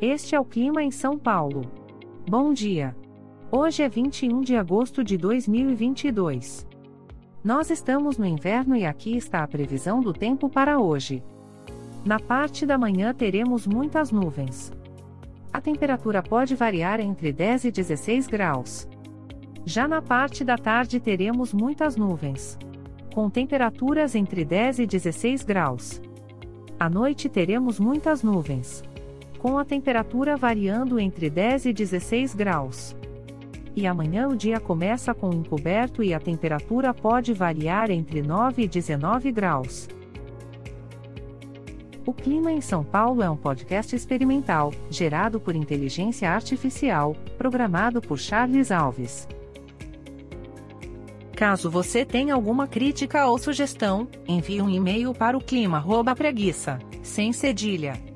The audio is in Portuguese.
Este é o clima em São Paulo. Bom dia. Hoje é 21 de agosto de 2022. Nós estamos no inverno e aqui está a previsão do tempo para hoje. Na parte da manhã teremos muitas nuvens. A temperatura pode variar entre 10 e 16 graus. Já na parte da tarde teremos muitas nuvens. Com temperaturas entre 10 e 16 graus. À noite teremos muitas nuvens com a temperatura variando entre 10 e 16 graus. E amanhã o dia começa com encoberto e a temperatura pode variar entre 9 e 19 graus. O Clima em São Paulo é um podcast experimental, gerado por inteligência artificial, programado por Charles Alves. Caso você tenha alguma crítica ou sugestão, envie um e-mail para o clima@preguiça, sem cedilha